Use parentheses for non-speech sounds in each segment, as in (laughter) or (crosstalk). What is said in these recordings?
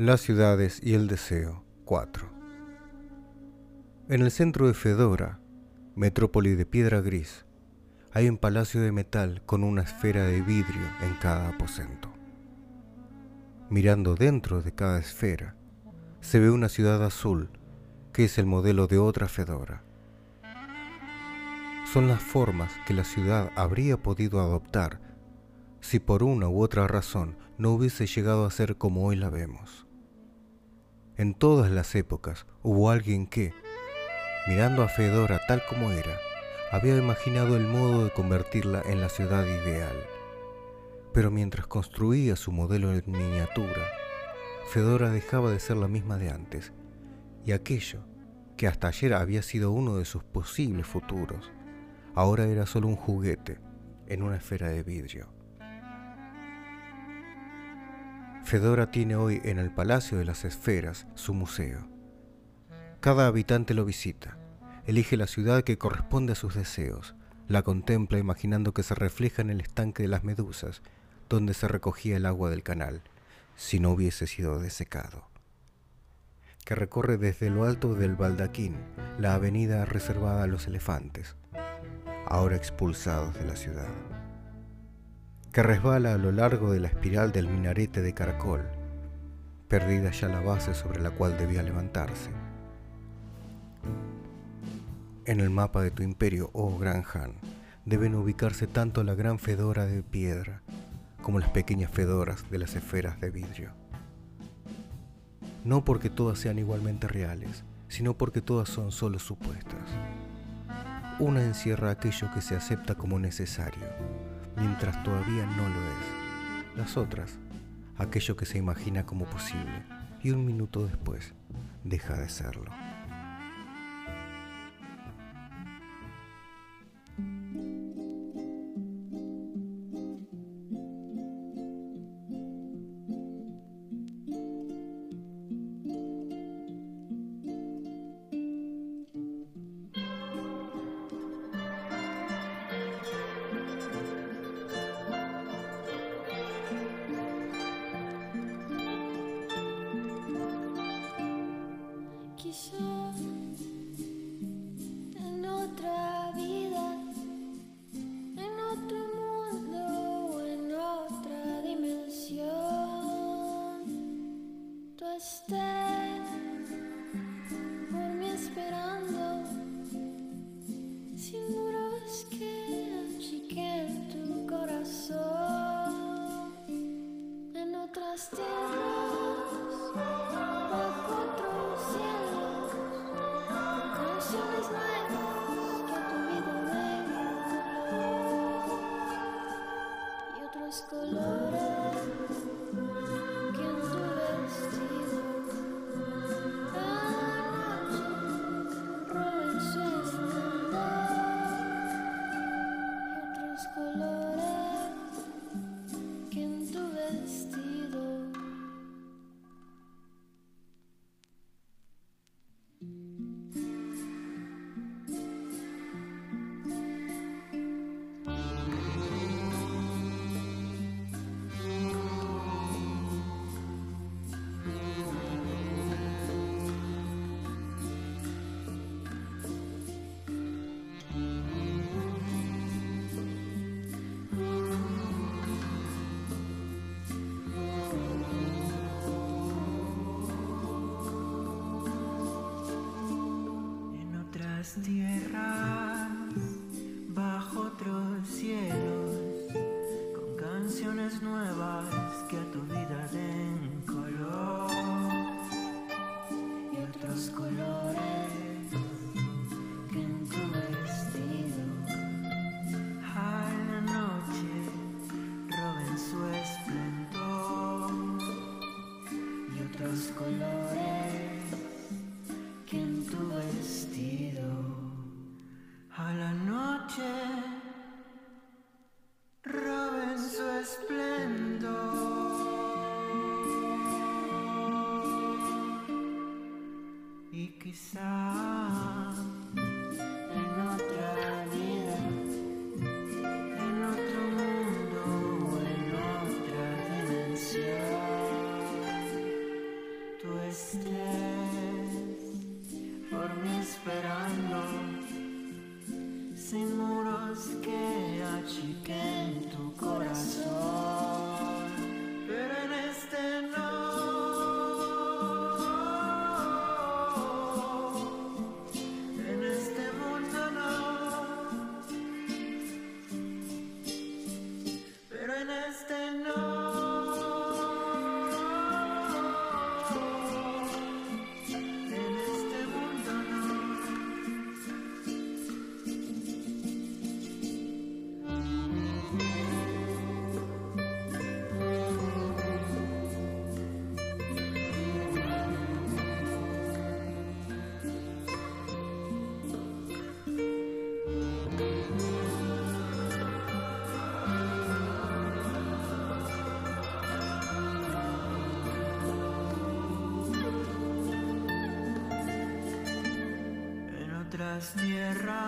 Las ciudades y el deseo 4. En el centro de Fedora, metrópoli de piedra gris, hay un palacio de metal con una esfera de vidrio en cada aposento. Mirando dentro de cada esfera, se ve una ciudad azul que es el modelo de otra Fedora. Son las formas que la ciudad habría podido adoptar si por una u otra razón no hubiese llegado a ser como hoy la vemos. En todas las épocas hubo alguien que, mirando a Fedora tal como era, había imaginado el modo de convertirla en la ciudad ideal. Pero mientras construía su modelo en miniatura, Fedora dejaba de ser la misma de antes, y aquello que hasta ayer había sido uno de sus posibles futuros, ahora era solo un juguete en una esfera de vidrio. Fedora tiene hoy en el Palacio de las Esferas su museo. Cada habitante lo visita, elige la ciudad que corresponde a sus deseos, la contempla imaginando que se refleja en el estanque de las medusas, donde se recogía el agua del canal, si no hubiese sido desecado. Que recorre desde lo alto del baldaquín la avenida reservada a los elefantes, ahora expulsados de la ciudad que resbala a lo largo de la espiral del minarete de caracol, perdida ya la base sobre la cual debía levantarse. En el mapa de tu imperio, oh Gran Han, deben ubicarse tanto la gran fedora de piedra como las pequeñas fedoras de las esferas de vidrio. No porque todas sean igualmente reales, sino porque todas son solo supuestas. Una encierra aquello que se acepta como necesario, mientras todavía no lo es. Las otras, aquello que se imagina como posible y un minuto después deja de serlo. Otras tierras,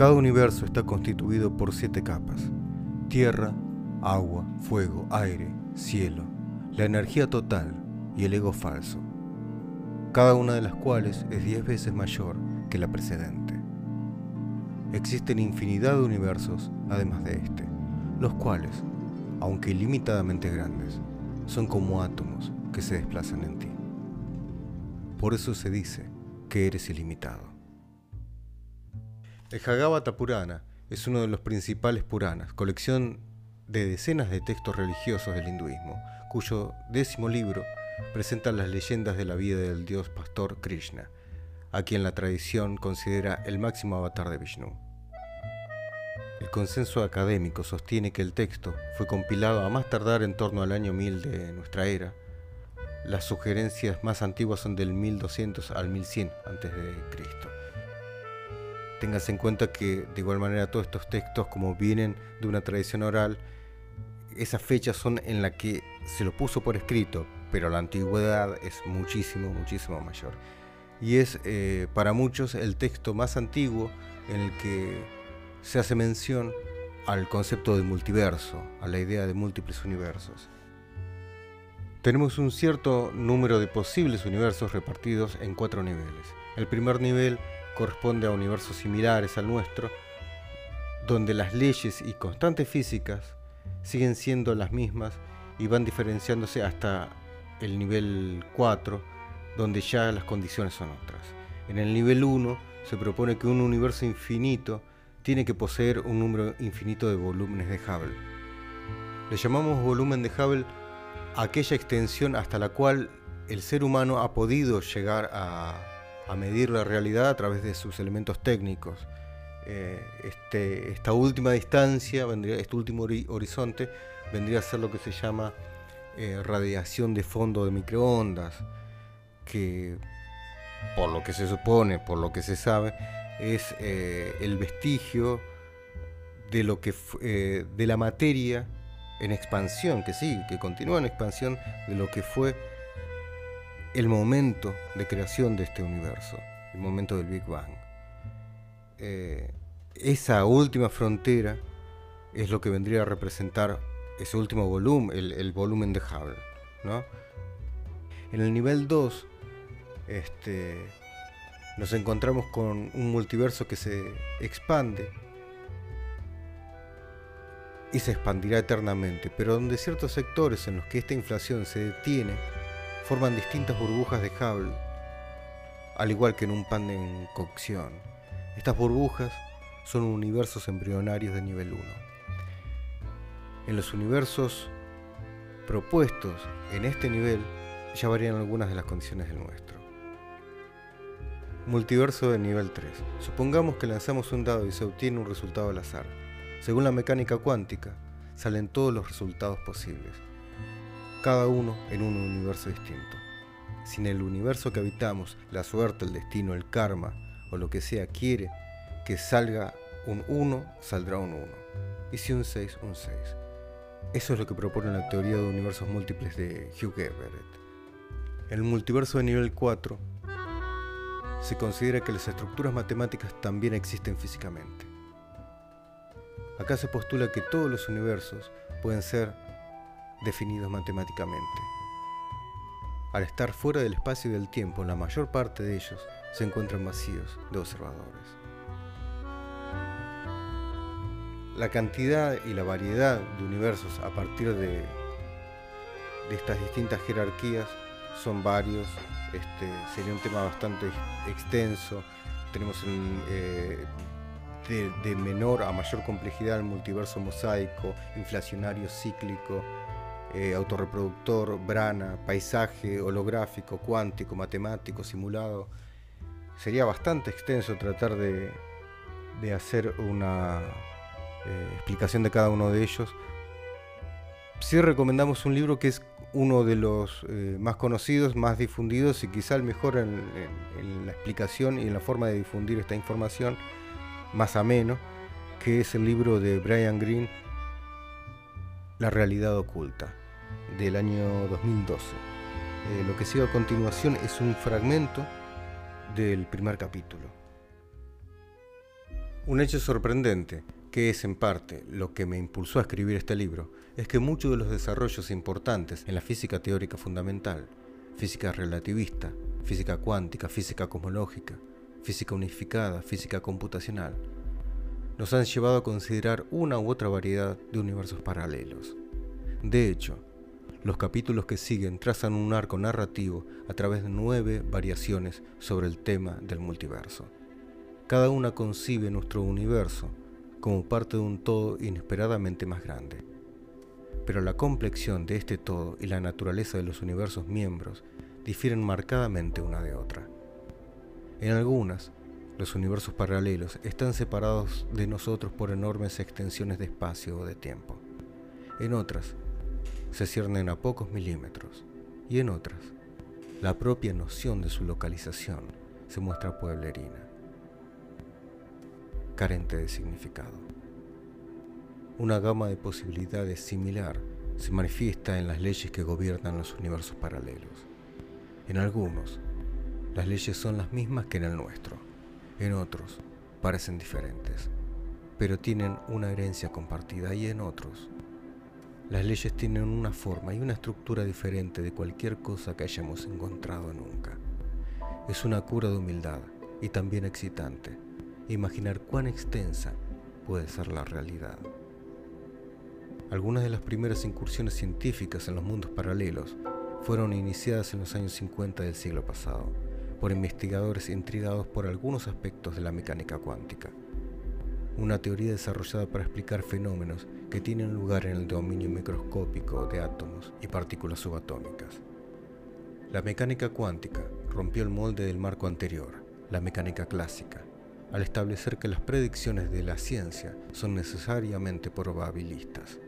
Cada universo está constituido por siete capas. Tierra, agua, fuego, aire, cielo, la energía total y el ego falso. Cada una de las cuales es diez veces mayor que la precedente. Existen infinidad de universos además de este, los cuales, aunque ilimitadamente grandes, son como átomos que se desplazan en ti. Por eso se dice que eres ilimitado. El Bhagavata Purana es uno de los principales Puranas, colección de decenas de textos religiosos del hinduismo, cuyo décimo libro presenta las leyendas de la vida del dios pastor Krishna, a quien la tradición considera el máximo avatar de Vishnu. El consenso académico sostiene que el texto fue compilado a más tardar en torno al año 1000 de nuestra era. Las sugerencias más antiguas son del 1200 al 1100 a.C. Téngase en cuenta que de igual manera todos estos textos, como vienen de una tradición oral, esas fechas son en las que se lo puso por escrito, pero la antigüedad es muchísimo, muchísimo mayor. Y es eh, para muchos el texto más antiguo en el que se hace mención al concepto de multiverso, a la idea de múltiples universos. Tenemos un cierto número de posibles universos repartidos en cuatro niveles. El primer nivel corresponde a universos similares al nuestro, donde las leyes y constantes físicas siguen siendo las mismas y van diferenciándose hasta el nivel 4, donde ya las condiciones son otras. En el nivel 1 se propone que un universo infinito tiene que poseer un número infinito de volúmenes de Hubble. Le llamamos volumen de Hubble aquella extensión hasta la cual el ser humano ha podido llegar a, a medir la realidad a través de sus elementos técnicos. Eh, este, esta última distancia, vendría, este último hori- horizonte, vendría a ser lo que se llama eh, radiación de fondo de microondas, que por lo que se supone, por lo que se sabe, es eh, el vestigio de lo que de la materia en expansión, que sí, que continúa en expansión de lo que fue el momento de creación de este universo, el momento del Big Bang. Eh, esa última frontera es lo que vendría a representar ese último volumen, el, volumen de Hubble. ¿no? En el nivel 2 este, nos encontramos con un multiverso que se expande y se expandirá eternamente, pero donde ciertos sectores en los que esta inflación se detiene forman distintas burbujas de Hubble, al igual que en un pan en cocción. Estas burbujas son universos embrionarios de nivel 1. En los universos propuestos en este nivel ya varían algunas de las condiciones del nuestro. Multiverso de nivel 3. Supongamos que lanzamos un dado y se obtiene un resultado al azar. Según la mecánica cuántica, salen todos los resultados posibles, cada uno en un universo distinto. Si en el universo que habitamos la suerte, el destino, el karma o lo que sea quiere que salga un 1, saldrá un 1. Y si un 6, un 6. Eso es lo que propone la teoría de universos múltiples de Hugh Everett. El multiverso de nivel 4 se considera que las estructuras matemáticas también existen físicamente. Acá se postula que todos los universos pueden ser definidos matemáticamente. Al estar fuera del espacio y del tiempo, la mayor parte de ellos se encuentran vacíos de observadores. La cantidad y la variedad de universos a partir de, estas distintas jerarquías son varios. Este, sería un tema bastante extenso. Tenemos eh, de, menor a mayor complejidad el multiverso mosaico, inflacionario cíclico, eh, autorreproductor, brana, paisaje, holográfico, cuántico, matemático, simulado. Sería bastante extenso tratar de, hacer una eh, explicación de cada uno de ellos. Sí recomendamos un libro que es uno de los eh, más conocidos, más difundidos y quizá el mejor en, en, la explicación y en la forma de difundir esta información, más ameno, que es el libro de Brian Greene, La realidad oculta del año 2012. Eh, lo que sigue a continuación es un fragmento del primer capítulo. Un hecho sorprendente, que es en parte lo que me impulsó a escribir este libro, es que muchos de los desarrollos importantes en la física teórica fundamental, física relativista, física cuántica, física cosmológica, física unificada, física computacional, nos han llevado a considerar una u otra variedad de universos paralelos. De hecho, los capítulos que siguen trazan un arco narrativo a través de nueve variaciones sobre el tema del multiverso. Cada una concibe nuestro universo como parte de un todo inesperadamente más grande. Pero la complexión de este todo y la naturaleza de los universos miembros difieren marcadamente una de otra. En algunas, los universos paralelos están separados de nosotros por enormes extensiones de espacio o de tiempo. En otras, se ciernen a pocos milímetros y en otras, la propia noción de su localización se muestra pueblerina, carente de significado. Una gama de posibilidades similar se manifiesta en las leyes que gobiernan los universos paralelos. En algunos, las leyes son las mismas que en el nuestro, en otros parecen diferentes, pero tienen una herencia compartida y en otros las leyes tienen una forma y una estructura diferente de cualquier cosa que hayamos encontrado nunca. Es una cura de humildad y también excitante imaginar cuán extensa puede ser la realidad. Algunas de las primeras incursiones científicas en los mundos paralelos fueron iniciadas en los años 50 del siglo pasado por investigadores intrigados por algunos aspectos de la mecánica cuántica una teoría desarrollada para explicar fenómenos que tienen lugar en el dominio microscópico de átomos y partículas subatómicas. La mecánica cuántica rompió el molde del marco anterior, la mecánica clásica, al establecer que las predicciones de la ciencia son necesariamente probabilistas.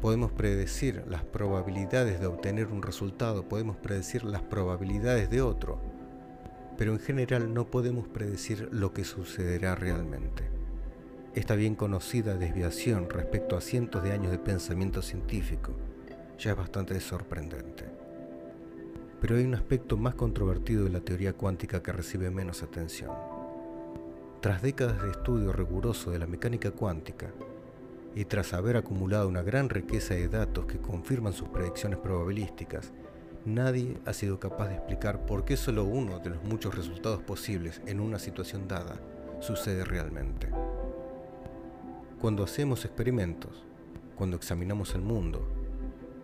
Podemos predecir las probabilidades de obtener un resultado, podemos predecir las probabilidades de otro, pero en general no podemos predecir lo que sucederá realmente. Esta bien conocida desviación respecto a cientos de años de pensamiento científico ya es bastante sorprendente. Pero hay un aspecto más controvertido de la teoría cuántica que recibe menos atención. Tras décadas de estudio riguroso de la mecánica cuántica, y tras haber acumulado una gran riqueza de datos que confirman sus predicciones probabilísticas, nadie ha sido capaz de explicar por qué solo uno de los muchos resultados posibles en una situación dada sucede realmente. Cuando hacemos experimentos, cuando examinamos el mundo,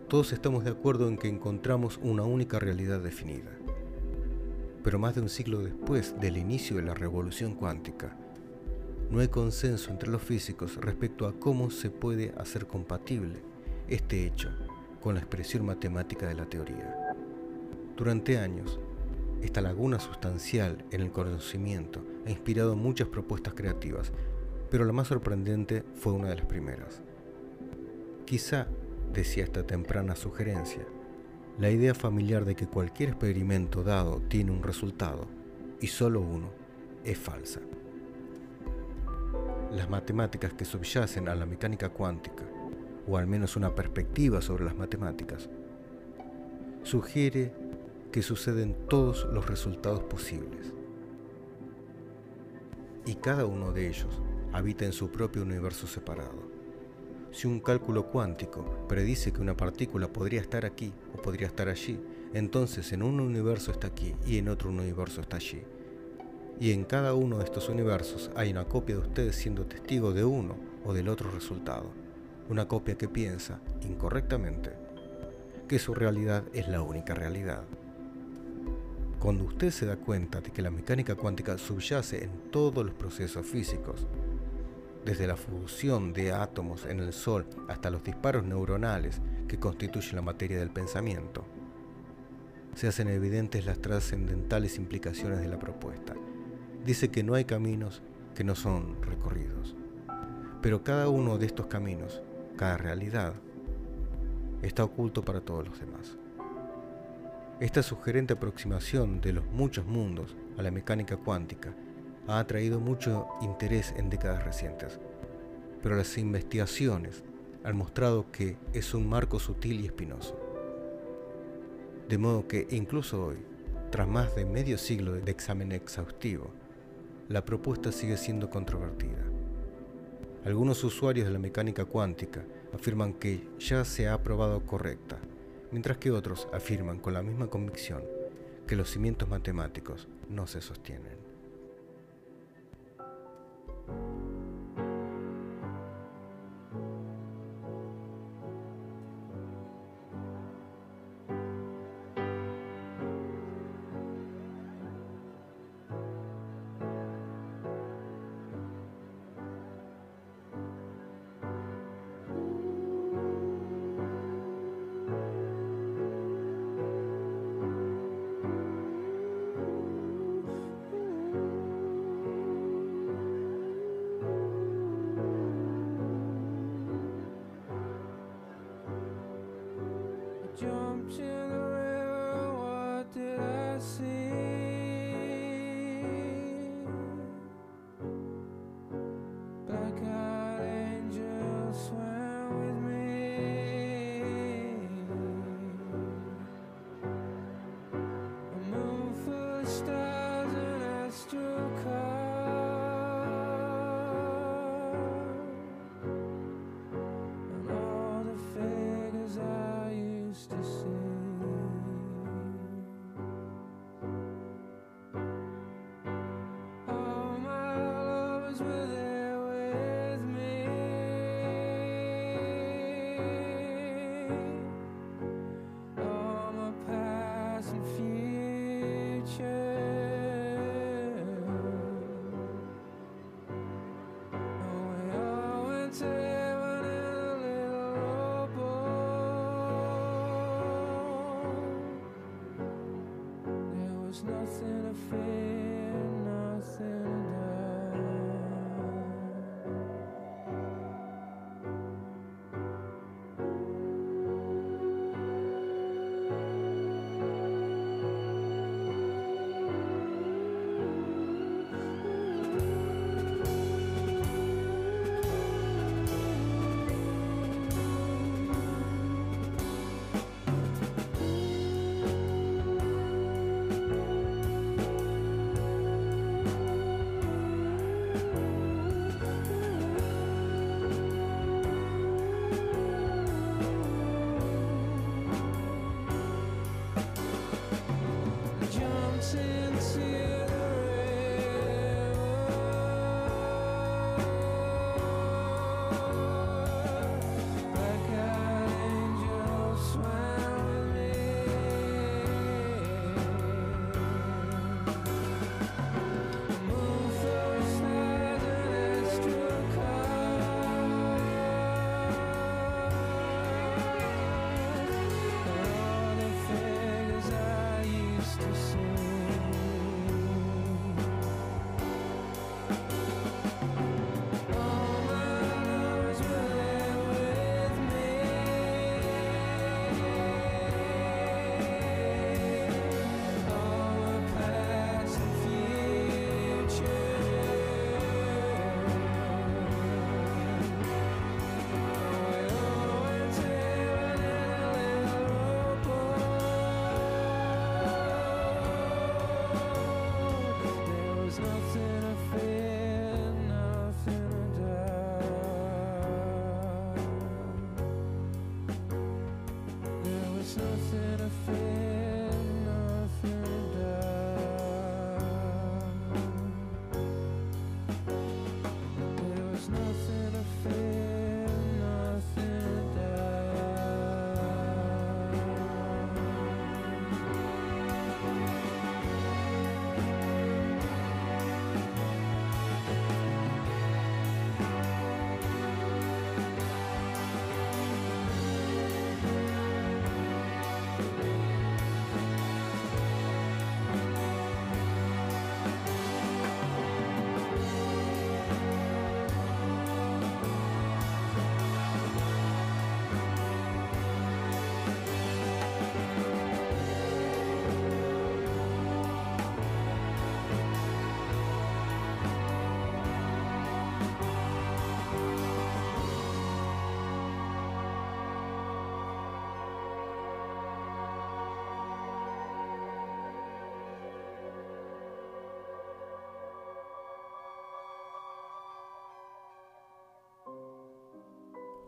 todos estamos de acuerdo en que encontramos una única realidad definida. Pero más de un siglo después del inicio de la revolución cuántica, no hay consenso entre los físicos respecto a cómo se puede hacer compatible este hecho con la expresión matemática de la teoría. Durante años, esta laguna sustancial en el conocimiento ha inspirado muchas propuestas creativas, pero la más sorprendente fue una de las primeras. Quizá, decía esta temprana sugerencia, la idea familiar de que cualquier experimento dado tiene un resultado, y solo uno, es falsa. Las matemáticas que subyacen a la mecánica cuántica, o al menos una perspectiva sobre las matemáticas, sugiere que suceden todos los resultados posibles. Y cada uno de ellos habita en su propio universo separado. Si un cálculo cuántico predice que una partícula podría estar aquí o podría estar allí, entonces en un universo está aquí y en otro universo está allí. Y en cada uno de estos universos hay una copia de ustedes siendo testigo de uno o del otro resultado. Una copia que piensa, incorrectamente, que su realidad es la única realidad. Cuando usted se da cuenta de que la mecánica cuántica subyace en todos los procesos físicos, desde la fusión de átomos en el Sol hasta los disparos neuronales que constituyen la materia del pensamiento, se hacen evidentes las trascendentales implicaciones de la propuesta. Dice que no hay caminos que no son recorridos, pero cada uno de estos caminos, cada realidad, está oculto para todos los demás. Esta sugerente aproximación de los muchos mundos a la mecánica cuántica ha atraído mucho interés en décadas recientes, pero las investigaciones han mostrado que es un marco sutil y espinoso. De modo que incluso hoy, tras más de medio siglo de examen exhaustivo, la propuesta sigue siendo controvertida. Algunos usuarios de la mecánica cuántica afirman que ya se ha probado correcta, mientras que otros afirman con la misma convicción que los cimientos matemáticos no se sostienen. nothing to fear.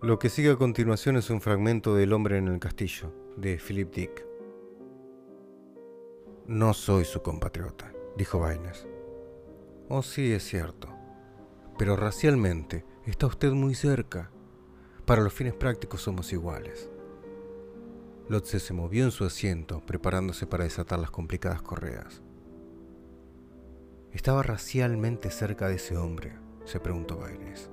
Lo que sigue a continuación es un fragmento del Hombre en el Castillo, de Philip Dick. No soy su compatriota, dijo Baines. Oh, sí, es cierto. Pero racialmente está usted muy cerca. Para los fines prácticos somos iguales. Lotze se movió en su asiento, preparándose para desatar las complicadas correas. ¿Estaba racialmente cerca de ese hombre? se preguntó Baines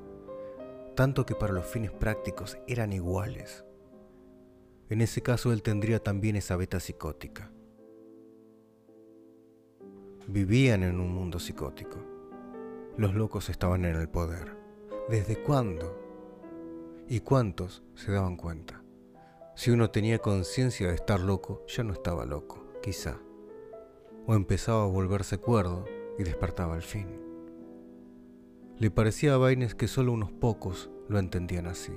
tanto que para los fines prácticos eran iguales. En ese caso él tendría también esa beta psicótica. Vivían en un mundo psicótico. Los locos estaban en el poder. ¿Desde cuándo? ¿Y cuántos se daban cuenta? Si uno tenía conciencia de estar loco, ya no estaba loco, quizá. O empezaba a volverse cuerdo y despertaba al fin. Le parecía a Baines que solo unos pocos lo entendían así.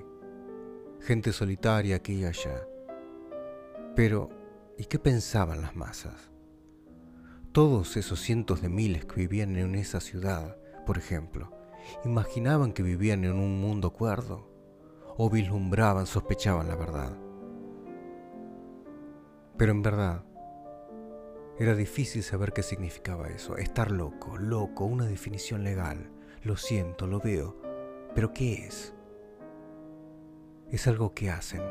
Gente solitaria aquí y allá. Pero, ¿y qué pensaban las masas? Todos esos cientos de miles que vivían en esa ciudad, por ejemplo, imaginaban que vivían en un mundo cuerdo, o vislumbraban, sospechaban la verdad. Pero en verdad, era difícil saber qué significaba eso, estar loco, loco, una definición legal. Lo siento, lo veo, pero ¿qué es? Es algo que hacen,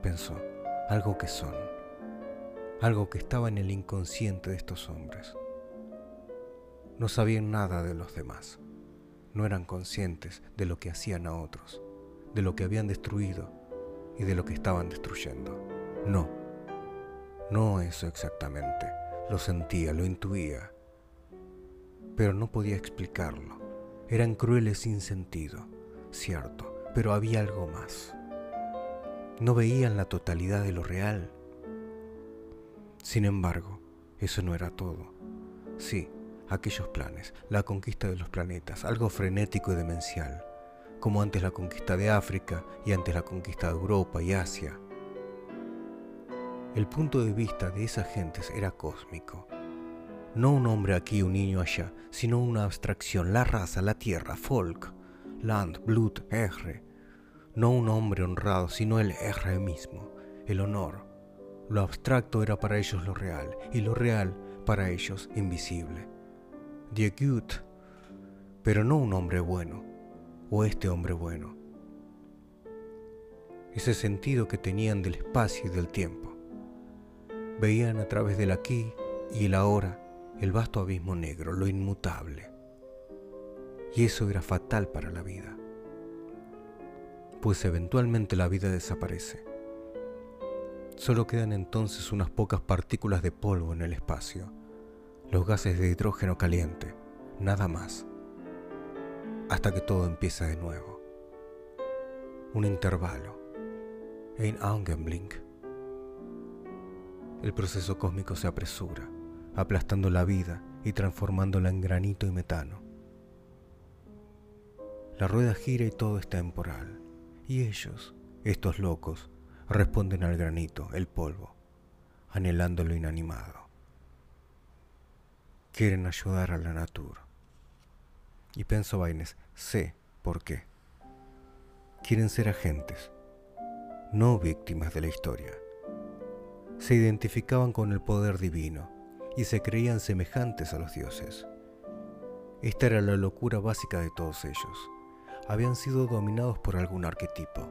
pensó, algo que son, algo que estaba en el inconsciente de estos hombres. No sabían nada de los demás, no eran conscientes de lo que hacían a otros, de lo que habían destruido y de lo que estaban destruyendo. No, no eso exactamente, lo sentía, lo intuía, pero no podía explicarlo. Eran crueles sin sentido, cierto, pero había algo más. No veían la totalidad de lo real. Sin embargo, eso no era todo. Sí, aquellos planes, la conquista de los planetas, algo frenético y demencial, como antes la conquista de África y antes la conquista de Europa y Asia. El punto de vista de esas gentes era cósmico, no un hombre aquí, un niño allá, sino una abstracción, la raza, la tierra, folk, land, blood, R. No un hombre honrado, sino el R mismo, el honor. Lo abstracto era para ellos lo real, y lo real para ellos invisible. Die Gut, pero no un hombre bueno, o este hombre bueno. Ese sentido que tenían del espacio y del tiempo. Veían a través del aquí y el ahora el vasto abismo negro, lo inmutable. Y eso era fatal para la vida, pues eventualmente la vida desaparece. Solo quedan entonces unas pocas partículas de polvo en el espacio, los gases de hidrógeno caliente, nada más, hasta que todo empieza de nuevo. Un intervalo, ein Augenblink. El proceso cósmico se apresura aplastando la vida y transformándola en granito y metano. La rueda gira y todo es temporal, y ellos, estos locos, responden al granito, el polvo, anhelando lo inanimado. Quieren ayudar a la natura. Y pienso Baines, sé por qué. Quieren ser agentes, no víctimas de la historia. se identificaban con el poder divino y se creían semejantes a los dioses. Esta era la locura básica de todos ellos. Habían sido dominados por algún arquetipo.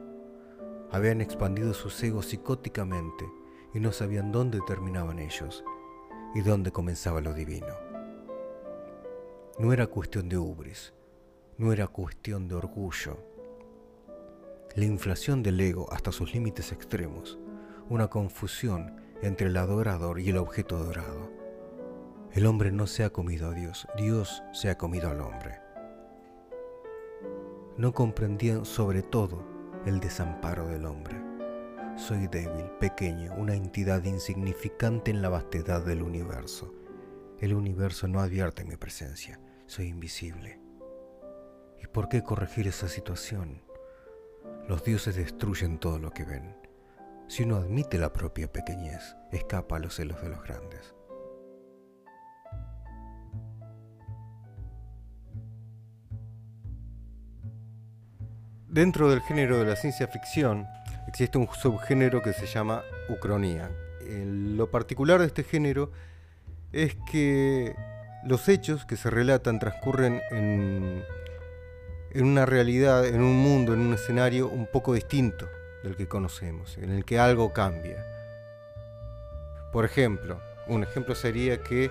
Habían expandido sus egos psicóticamente y no sabían dónde terminaban ellos y dónde comenzaba lo divino. No era cuestión de ubris, no era cuestión de orgullo. La inflación del ego hasta sus límites extremos, una confusión entre el adorador y el objeto adorado. El hombre no se ha comido a Dios, Dios se ha comido al hombre. No comprendían sobre todo el desamparo del hombre. Soy débil, pequeño, una entidad insignificante en la vastedad del universo. El universo no advierte mi presencia, soy invisible. ¿Y por qué corregir esa situación? Los dioses destruyen todo lo que ven. Si uno admite la propia pequeñez, escapa a los celos de los grandes. Dentro del género de la ciencia ficción existe un subgénero que se llama ucronía. lo particular de este género es que los hechos que se relatan transcurren en, en una realidad, en un mundo, en un escenario un poco distinto del que conocemos, en el que algo cambia. Por ejemplo, un ejemplo sería que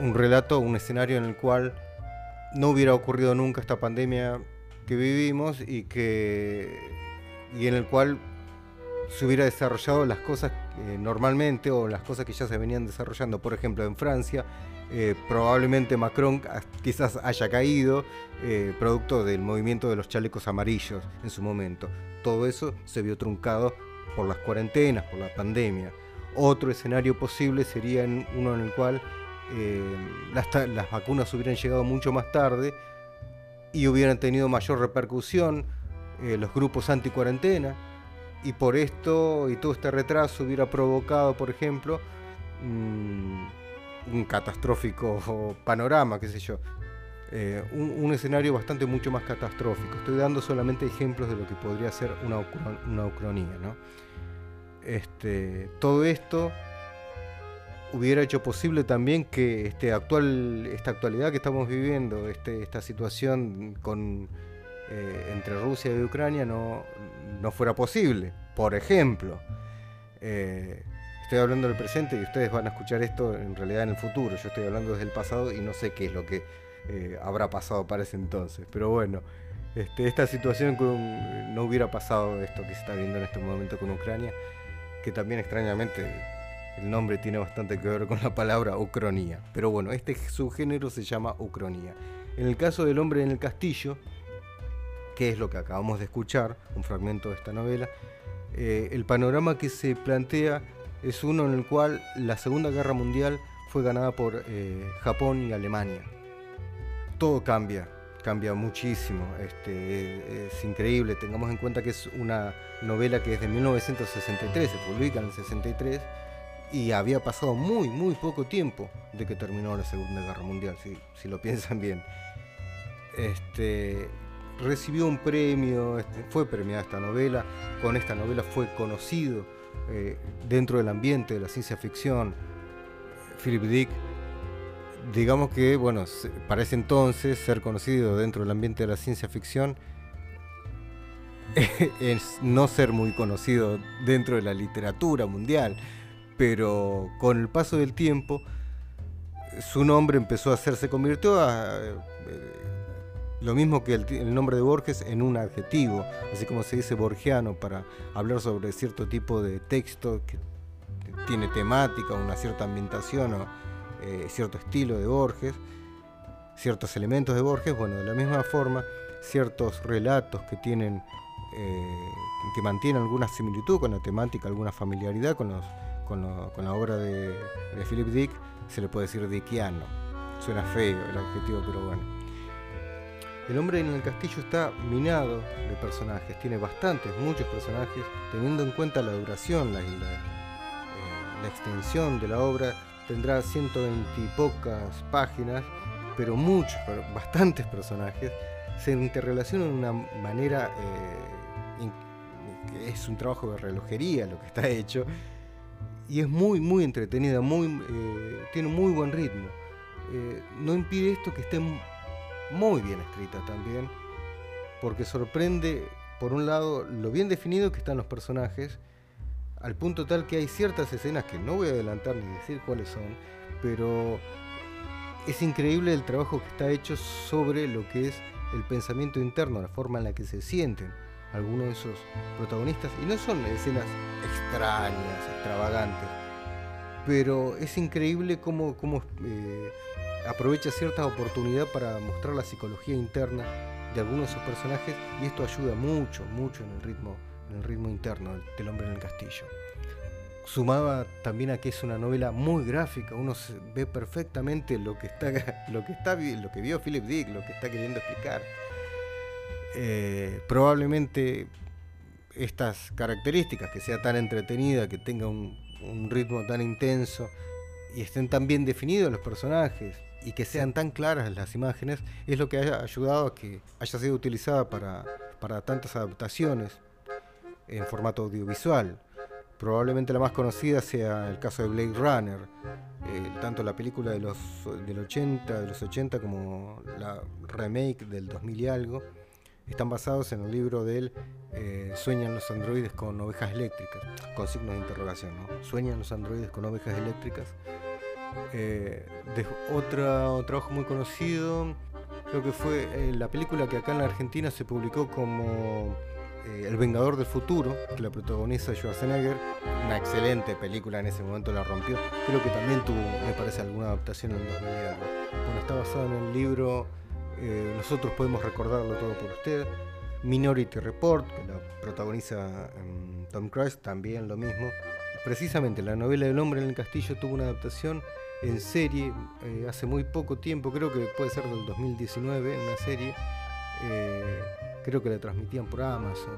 un relato, un escenario en el cual no hubiera ocurrido nunca esta pandemia que vivimos y que y en el cual se hubiera desarrollado las cosas eh, normalmente o las cosas que ya se venían desarrollando. Por ejemplo, en Francia, eh, probablemente Macron quizás haya caído eh, producto del movimiento de los chalecos amarillos en su momento todo eso se vio truncado por las cuarentenas, por la pandemia. Otro escenario posible sería uno en el cual eh, las, vacunas hubieran llegado mucho más tarde y hubieran tenido mayor repercusión eh, los grupos anti-cuarentena y por esto y todo este retraso hubiera provocado, por ejemplo, mm, un catastrófico panorama, qué sé yo, eh, un, escenario bastante mucho más catastrófico. Estoy dando solamente ejemplos de lo que podría ser una, una ucronía. Este, todo esto hubiera hecho posible también que este actual, esta actualidad que estamos viviendo, este, esta situación con, eh, entre Rusia y Ucrania no, no, fuera posible. Por ejemplo, eh, estoy hablando del presente y ustedes van a escuchar esto en realidad en el futuro. Yo estoy hablando desde el pasado y no sé qué es lo que eh, habrá pasado para ese entonces. Pero bueno, este, esta situación no hubiera pasado esto que se está viendo en este momento con Ucrania, que también extrañamente el nombre tiene bastante que ver con la palabra ucronía. Pero bueno, este subgénero se llama ucronía. En el caso del hombre en el castillo, que es lo que acabamos de escuchar, un fragmento de esta novela, eh, el panorama que se plantea es uno en el cual la Segunda Guerra Mundial fue ganada por eh, Japón y Alemania todo cambia, cambia muchísimo. Este, es increíble, tengamos en cuenta que es una novela que es de 1963, se publica en el 63 y había pasado muy, muy poco tiempo de que terminó la Segunda Guerra Mundial, si, si lo (laughs) piensan bien. Este, recibió un premio, este, fue premiada esta novela, con esta novela fue conocido eh, dentro del ambiente de la ciencia ficción. Philip Dick digamos que, bueno, para ese entonces ser conocido dentro del ambiente de la ciencia ficción (laughs) es no ser muy conocido dentro de la literatura mundial, pero con el paso del tiempo su nombre empezó a hacerse, convirtió a eh, lo mismo que el, nombre de Borges en un adjetivo, así como se dice borgiano para hablar sobre cierto tipo de texto que tiene temática, una cierta ambientación o, eh, cierto estilo de Borges, ciertos elementos de Borges, bueno, de la misma forma, ciertos relatos que tienen, eh, que mantienen alguna similitud con la temática, alguna familiaridad con, los, con, la obra de, Philip Dick, se le puede decir dickiano. Suena feo el adjetivo, pero bueno. El hombre en el castillo está minado de personajes, tiene bastantes, muchos personajes, teniendo en cuenta la duración, la, la, eh, la extensión de la obra, tendrá 120 y pocas páginas, pero muchos, bastantes personajes, se interrelacionan de una manera eh, es un trabajo de relojería lo que está hecho. Y es muy, muy entretenida, eh, tiene un muy buen ritmo. Eh, no impide esto que esté muy bien escrita también, porque sorprende, por un lado, lo bien definido que están los personajes, al punto tal que hay ciertas escenas que no voy a adelantar ni decir cuáles son, pero es increíble el trabajo que está hecho sobre lo que es el pensamiento interno, la forma en la que se sienten algunos de esos protagonistas. Y no son escenas extrañas, extravagantes, pero es increíble cómo, cómo eh, aprovecha ciertas oportunidades para mostrar la psicología interna de algunos de esos personajes y esto ayuda mucho, mucho en el ritmo, en el ritmo interno del hombre en el castillo. Sumaba también a que es una novela muy gráfica, uno ve perfectamente lo que está, (laughs) lo que está, lo que vio Philip Dick, lo que está queriendo explicar. Eh, probablemente estas características, que sea tan entretenida, que tenga un, ritmo tan intenso y estén tan bien definidos los personajes y que sean tan claras las imágenes, es lo que ha ayudado a que haya sido utilizada para, para tantas adaptaciones en formato audiovisual. Probablemente la más conocida sea el caso de Blade Runner, eh, tanto la película de los, del 80, de los 80 como la remake del 2000 y algo están basados en el libro de él, eh, Sueñan los androides con ovejas eléctricas, con signos de interrogación, ¿no? Sueñan los androides con ovejas eléctricas. Eh, de otro trabajo muy conocido, creo que fue eh, la película que acá en la Argentina se publicó como El Vengador del Futuro, que la protagoniza Schwarzenegger, una excelente película, en ese momento la rompió. Creo que también tuvo, me parece, alguna adaptación en el 2000. Bueno, está basado en el libro eh, nosotros podemos recordarlo todo por usted. Minority Report, que la protagoniza em, Tom Cruise, también lo mismo. Precisamente la novela del hombre en el castillo tuvo una adaptación en serie eh, hace muy poco tiempo, creo que puede ser del 2019, en una serie. Eh, creo que la transmitían por Amazon.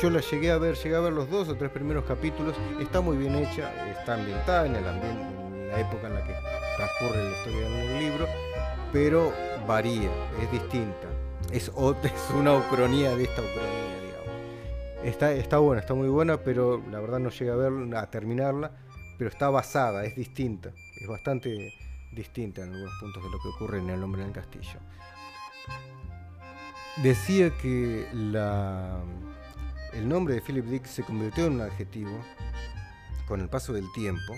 Yo la llegué a ver, llegué a ver los dos o tres primeros capítulos. Está muy bien hecha, está ambientada en el ambiente, en la época en la que transcurre la historia del libro pero varía, es distinta. Es, (laughs) es una ucronía de esta ucronía, digamos. Está, está buena, está muy buena, pero la verdad no llega a, ver, a terminarla, pero está basada, es distinta, es bastante distinta en algunos puntos de lo que ocurre en El hombre en el castillo. Decía que el nombre de Philip Dick se convirtió en un adjetivo con el paso del tiempo,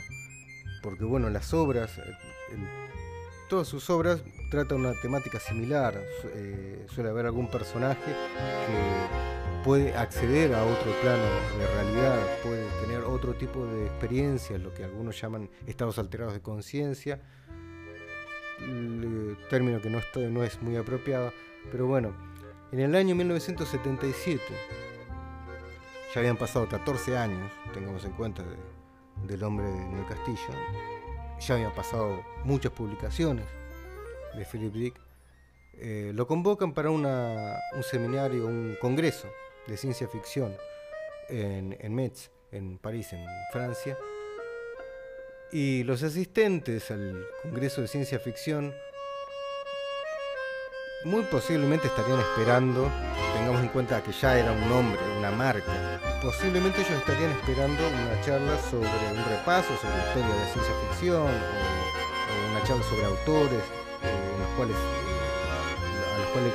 porque bueno, las obras, todas sus obras tratan una temática similar. Eh, suele haber algún personaje que puede acceder a otro plano de realidad, puede tener otro tipo de experiencias, lo que algunos llaman estados alterados de conciencia, término que no, no es muy apropiado, pero bueno, en el año 1977, ya habían pasado 14 años, tengamos en cuenta, del hombre en el castillo, ya habían pasado muchas publicaciones de Philip Dick, eh, lo convocan para un seminario, un congreso de ciencia ficción en, en Metz, en París, en Francia. Y los asistentes al Congreso de Ciencia Ficción muy posiblemente estarían esperando, tengamos en cuenta que ya era un nombre, una marca, posiblemente ellos estarían esperando una charla sobre un repaso sobre historia de ciencia ficción o, una charla sobre autores cuales, eh, a los cuales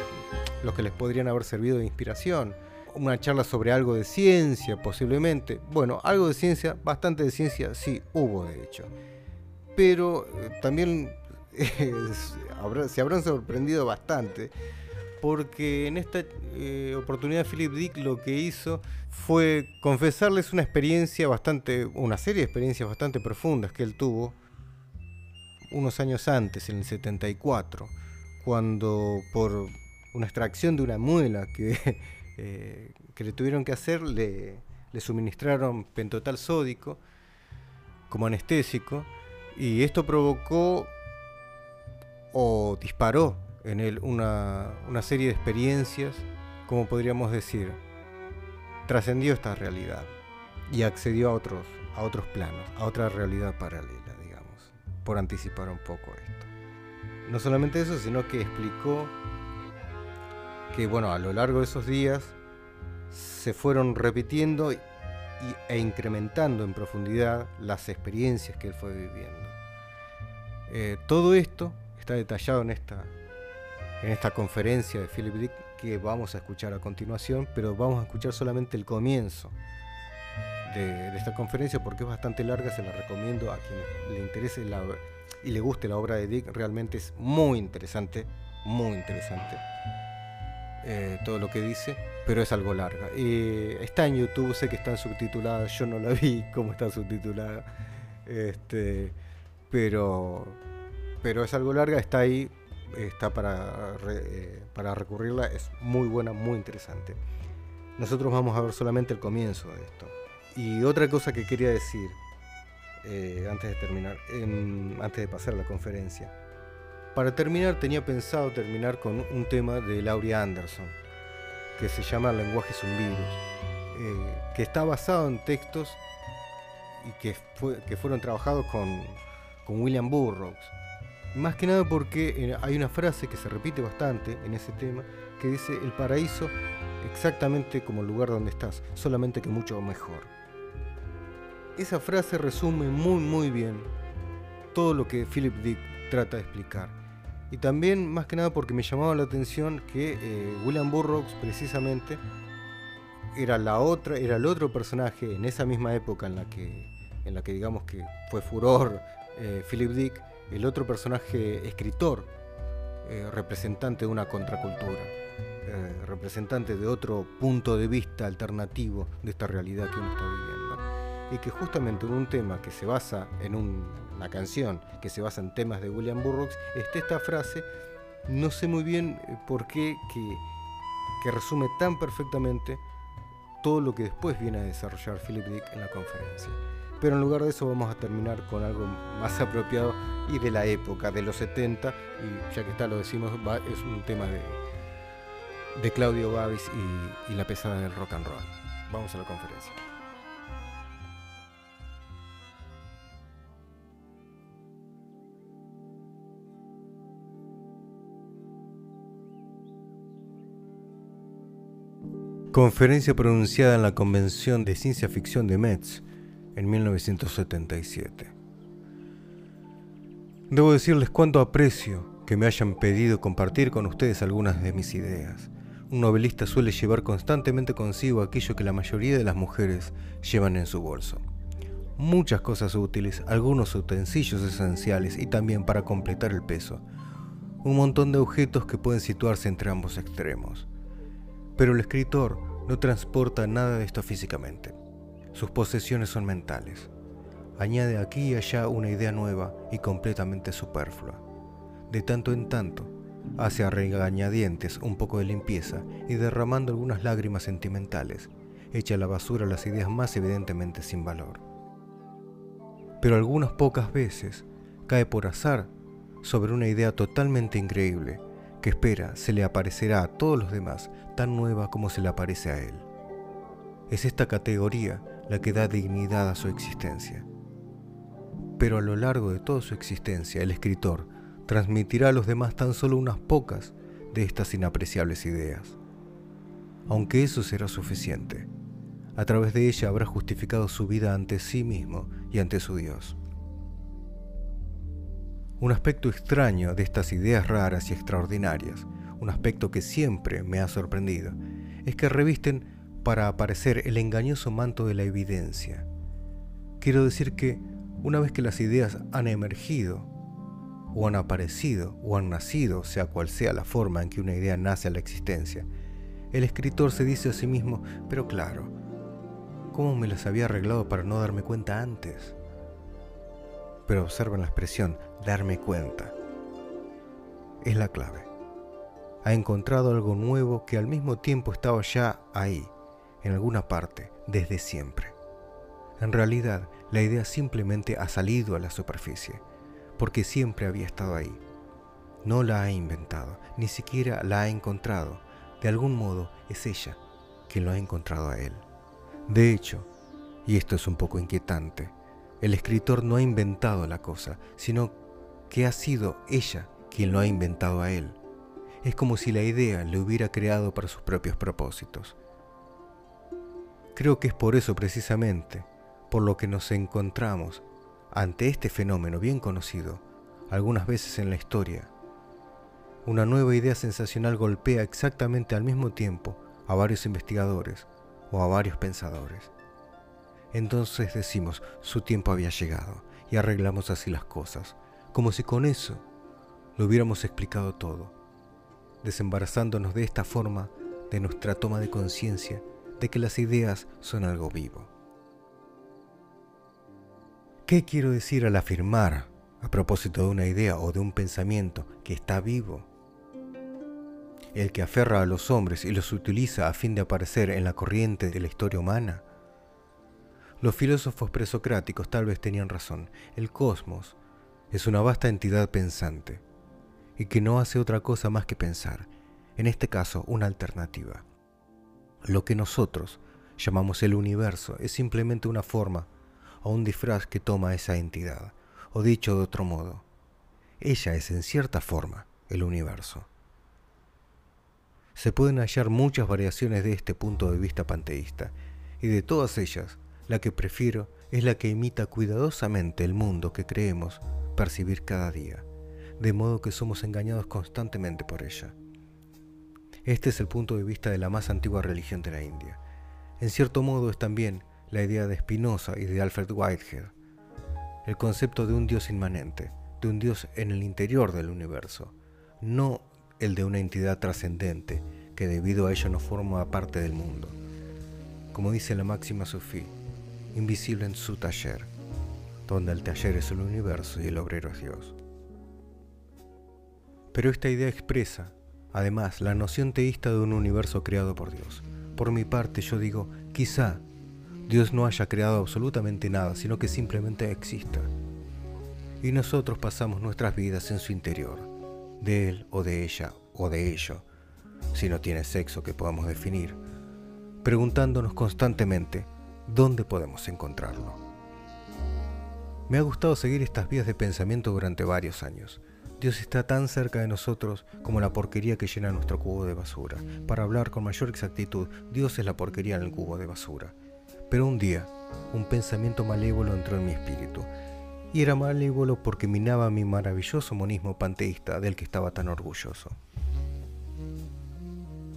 los que les podrían haber servido de inspiración. Una charla sobre algo de ciencia, posiblemente. Bueno, algo de ciencia, bastante de ciencia, sí, hubo de hecho. Pero eh, también (laughs) se habrán sorprendido bastante porque en esta eh, oportunidad Philip Dick lo que hizo fue confesarles una experiencia bastante, una serie de experiencias bastante profundas que él tuvo unos años antes, en el 74, cuando por una extracción de una muela que, (laughs) eh, que le tuvieron que hacer, le, le suministraron pentotal sódico como anestésico y esto provocó o disparó en él una, serie de experiencias, como podríamos decir, trascendió esta realidad y accedió a otros, a otros planos, a otra realidad paralela, por anticipar un poco esto. No solamente eso, sino que explicó que, bueno, a lo largo de esos días se fueron repitiendo e incrementando en profundidad las experiencias que él fue viviendo. Eh, todo esto está detallado en esta, en esta conferencia de Philip Dick que vamos a escuchar a continuación, pero vamos a escuchar solamente el comienzo de, esta conferencia porque es bastante larga, se la recomiendo a quien le interese la, y le guste la obra de Dick, realmente es muy interesante, muy interesante eh, todo lo que dice, pero es algo larga. está en YouTube, sé que está subtitulada, yo no la vi cómo está subtitulada, este, pero, pero es algo larga, está ahí, está para, eh, para recurrirla, es muy buena, muy interesante. Nosotros vamos a ver solamente el comienzo de esto. Y otra cosa que quería decir, eh, antes de terminar, antes de pasar a la conferencia. Para terminar tenía pensado terminar con un tema de Laurie Anderson, que se llama El lenguaje es un virus, eh, que está basado en textos y que, fueron trabajados con, con William Burroughs. Más que nada porque eh, hay una frase que se repite bastante en ese tema, que dice, el paraíso exactamente como el lugar donde estás, solamente que mucho mejor. Esa frase resume muy muy bien todo lo que Philip Dick trata de explicar. Y también más que nada porque me llamaba la atención que eh, William Burroughs precisamente era la otra, era el otro personaje en esa misma época en la que, en la que digamos que fue furor eh, Philip Dick, el otro personaje escritor, eh, representante de una contracultura, representante de otro punto de vista alternativo de esta realidad que uno está viviendo y que justamente en un tema que se basa en una canción que se basa en temas de William Burroughs, está esta frase, no sé muy bien eh, por qué, que, resume tan perfectamente todo lo que después viene a desarrollar Philip Dick en la conferencia. Pero en lugar de eso vamos a terminar con algo más apropiado y de la época, de los 70, y ya que está, lo decimos, es un tema de, de Claudio Bavis y, y la pesada del rock and roll. Vamos a la conferencia. Conferencia pronunciada en la Convención de Ciencia Ficción de Metz en 1977. Debo decirles cuánto aprecio que me hayan pedido compartir con ustedes algunas de mis ideas. Un novelista suele llevar constantemente consigo aquello que la mayoría de las mujeres llevan en su bolso. Muchas cosas útiles, algunos utensilios esenciales y también para completar el peso. Un montón de objetos que pueden situarse entre ambos extremos. Pero el escritor no transporta nada de esto físicamente. Sus posesiones son mentales. Añade aquí y allá una idea nueva y completamente superflua. De tanto en tanto, hace a regañadientes un poco de limpieza y derramando algunas lágrimas sentimentales, echa a la basura las ideas más evidentemente sin valor. Pero algunas pocas veces cae por azar sobre una idea totalmente increíble que espera se le aparecerá a todos los demás tan nueva como se le aparece a él. Es esta categoría la que da dignidad a su existencia. Pero a lo largo de toda su existencia, el escritor transmitirá a los demás tan solo unas pocas de estas inapreciables ideas. Aunque eso será suficiente, a través de ella habrá justificado su vida ante sí mismo y ante su Dios. Un aspecto extraño de estas ideas raras y extraordinarias, un aspecto que siempre me ha sorprendido, es que revisten para aparecer el engañoso manto de la evidencia. Quiero decir que una vez que las ideas han emergido, o han aparecido, o han nacido, sea cual sea la forma en que una idea nace a la existencia, el escritor se dice a sí mismo, pero claro, ¿cómo me las había arreglado para no darme cuenta antes? Pero observen la expresión, darme cuenta. Es la clave. Ha encontrado algo nuevo que al mismo tiempo estaba ya ahí, en alguna parte, desde siempre. En realidad, la idea simplemente ha salido a la superficie, porque siempre había estado ahí. No la ha inventado, ni siquiera la ha encontrado. De algún modo es ella quien lo ha encontrado a él. De hecho, y esto es un poco inquietante, el escritor no ha inventado la cosa, sino que ha sido ella quien lo ha inventado a él. Es como si la idea le hubiera creado para sus propios propósitos. Creo que es por eso precisamente, por lo que nos encontramos ante este fenómeno bien conocido, algunas veces en la historia. Una nueva idea sensacional golpea exactamente al mismo tiempo a varios investigadores o a varios pensadores. Entonces decimos, su tiempo había llegado y arreglamos así las cosas, como si con eso lo hubiéramos explicado todo, desembarazándonos de esta forma de nuestra toma de conciencia de que las ideas son algo vivo. ¿Qué quiero decir al afirmar, a propósito de una idea o de un pensamiento, que está vivo? El que aferra a los hombres y los utiliza a fin de aparecer en la corriente de la historia humana. Los filósofos presocráticos tal vez tenían razón. El cosmos es una vasta entidad pensante y que no hace otra cosa más que pensar, en este caso una alternativa. Lo que nosotros llamamos el universo es simplemente una forma o un disfraz que toma esa entidad, o dicho de otro modo, ella es en cierta forma el universo. Se pueden hallar muchas variaciones de este punto de vista panteísta, y de todas ellas, la que prefiero es la que imita cuidadosamente el mundo que creemos percibir cada día, de modo que somos engañados constantemente por ella. Este es el punto de vista de la más antigua religión de la India. En cierto modo es también la idea de Spinoza y de Alfred Whitehead, el concepto de un Dios inmanente, de un Dios en el interior del universo, no el de una entidad trascendente que debido a ello no forma parte del mundo. Como dice la máxima sufí, invisible en su taller, donde el taller es el universo y el obrero es Dios. Pero esta idea expresa Además, la noción teísta de un universo creado por Dios. Por mi parte, yo digo, quizá Dios no haya creado absolutamente nada, sino que simplemente exista. Y nosotros pasamos nuestras vidas en su interior, de él o de ella o de ello, si no tiene sexo que podamos definir, preguntándonos constantemente dónde podemos encontrarlo. Me ha gustado seguir estas vías de pensamiento durante varios años Dios está tan cerca de nosotros como la porquería que llena nuestro cubo de basura. Para hablar con mayor exactitud, Dios es la porquería en el cubo de basura. Pero un día, un pensamiento malévolo entró en mi espíritu. Y era malévolo porque minaba mi maravilloso monismo panteísta del que estaba tan orgulloso.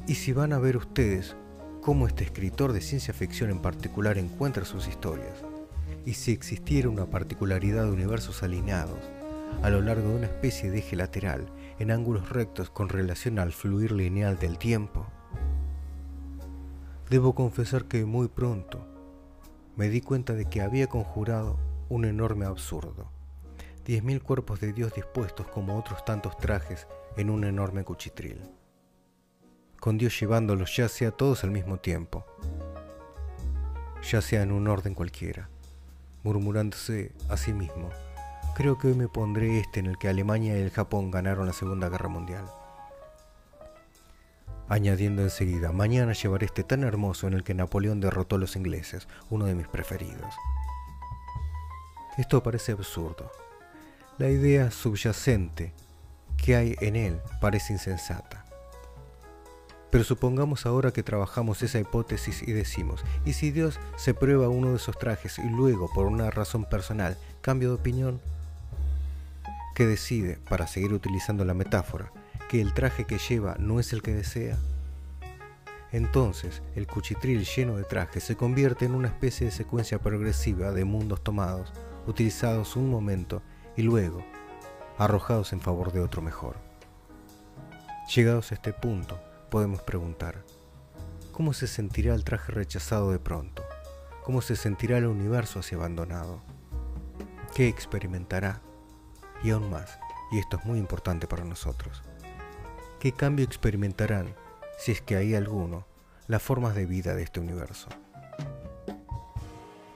Y si van a ver ustedes cómo este escritor de ciencia ficción en particular encuentra sus historias, y si existiera una particularidad de universos alineados, a lo largo de una especie de eje lateral en ángulos rectos con relación al fluir lineal del tiempo. Debo confesar que muy pronto me di cuenta de que había conjurado un enorme absurdo. Diez mil cuerpos de Dios dispuestos como otros tantos trajes en un enorme cuchitril. Con Dios llevándolos ya sea todos al mismo tiempo, ya sea en un orden cualquiera, murmurándose a sí mismo Creo que hoy me pondré este en el que Alemania y el Japón ganaron la Segunda Guerra Mundial. Añadiendo enseguida, mañana llevaré este tan hermoso en el que Napoleón derrotó a los ingleses, uno de mis preferidos. Esto parece absurdo. La idea subyacente que hay en él parece insensata. Pero supongamos ahora que trabajamos esa hipótesis y decimos, ¿y si Dios se prueba uno de esos trajes y luego, por una razón personal, cambia de opinión? Que decide, para seguir utilizando la metáfora, que el traje que lleva no es el que desea? Entonces, el cuchitril lleno de trajes se convierte en una especie de secuencia progresiva de mundos tomados, utilizados un momento y luego arrojados en favor de otro mejor. Llegados a este punto, podemos preguntar, ¿cómo se sentirá el traje rechazado de pronto? ¿Cómo se sentirá el universo así abandonado? ¿Qué experimentará? Y aún más, y esto es muy importante para nosotros. ¿Qué cambio experimentarán, si es que hay alguno, las formas de vida de este universo?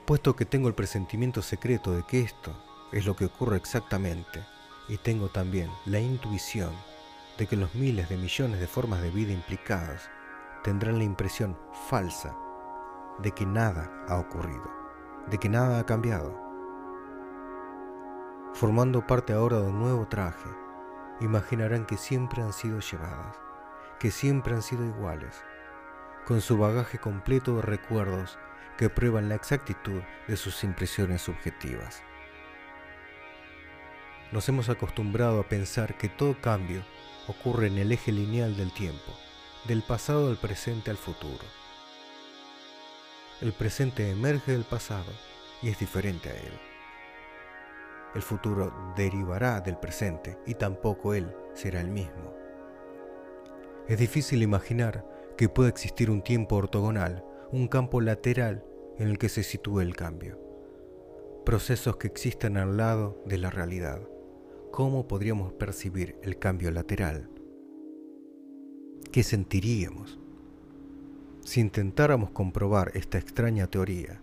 Puesto que tengo el presentimiento secreto de que esto es lo que ocurre exactamente, y tengo también la intuición de que los miles de millones de formas de vida implicadas tendrán la impresión falsa de que nada ha ocurrido, de que nada ha cambiado, formando parte ahora de un nuevo traje, imaginarán que siempre han sido llevadas, que siempre han sido iguales, con su bagaje completo de recuerdos que prueban la exactitud de sus impresiones subjetivas. Nos hemos acostumbrado a pensar que todo cambio ocurre en el eje lineal del tiempo, del pasado al presente al futuro. El presente emerge del pasado y es diferente a él. El futuro derivará del presente y tampoco él será el mismo. Es difícil imaginar que pueda existir un tiempo ortogonal, un campo lateral en el que se sitúe el cambio. Procesos que existan al lado de la realidad. ¿Cómo podríamos percibir el cambio lateral? ¿Qué sentiríamos? Si intentáramos comprobar esta extraña teoría,